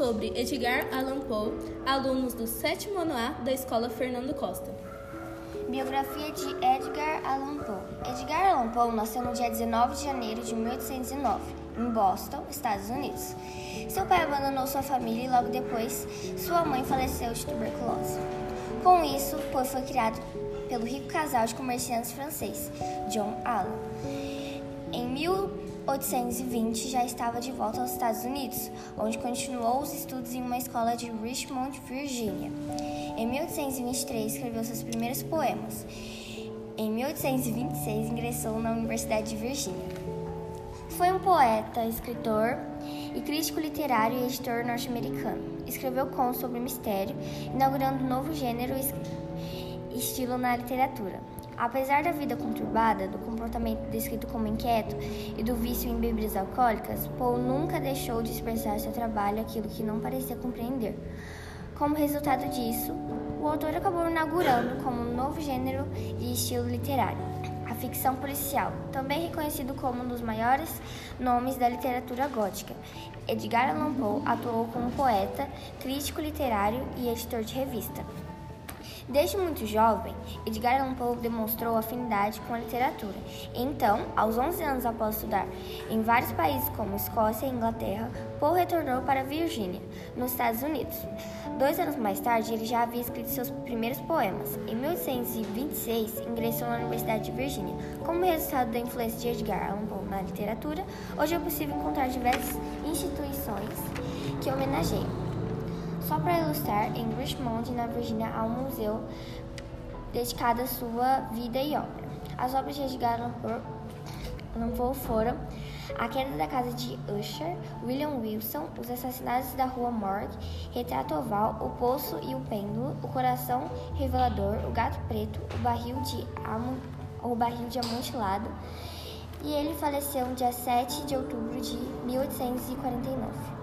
sobre Edgar Allan Poe, alunos do sétimo ano A da Escola Fernando Costa. Biografia de Edgar Allan Poe. Edgar Allan Poe nasceu no dia 19 de janeiro de 1809, em Boston, Estados Unidos. Seu pai abandonou sua família e logo depois sua mãe faleceu de tuberculose. Com isso, Poe foi criado pelo rico casal de comerciantes francês, John Allan. Em 1820 já estava de volta aos Estados Unidos, onde continuou os estudos em uma escola de Richmond, Virgínia. Em 1823 escreveu seus primeiros poemas. Em 1826 ingressou na Universidade de Virgínia. Foi um poeta, escritor e crítico literário e editor norte-americano. Escreveu contos sobre mistério, inaugurando um novo gênero e estilo na literatura. Apesar da vida conturbada, do comportamento descrito como inquieto e do vício em bebidas alcoólicas, Poe nunca deixou de expressar seu trabalho aquilo que não parecia compreender. Como resultado disso, o autor acabou inaugurando como um novo gênero de estilo literário, a ficção policial, também reconhecido como um dos maiores nomes da literatura gótica. Edgar Allan Poe atuou como poeta, crítico literário e editor de revista. Desde muito jovem, Edgar Allan Poe demonstrou afinidade com a literatura. Então, aos 11 anos após estudar em vários países como Escócia e Inglaterra, Poe retornou para Virgínia, nos Estados Unidos. Dois anos mais tarde, ele já havia escrito seus primeiros poemas. Em 1826, ingressou na Universidade de Virgínia. Como resultado da influência de Edgar Allan Poe na literatura, hoje é possível encontrar diversas instituições que homenageiam. Só para ilustrar, em Richmond, na Virgínia, há um museu dedicado à sua vida e obra. As obras de Edgar Allan Poe foram A Queda da Casa de Usher, William Wilson, Os Assassinatos da Rua Morgue, Retrato Oval, O Poço e o Pêndulo, O Coração Revelador, O Gato Preto, O Barril de, Am o barril de Amontilado, e ele faleceu no dia 7 de outubro de 1849.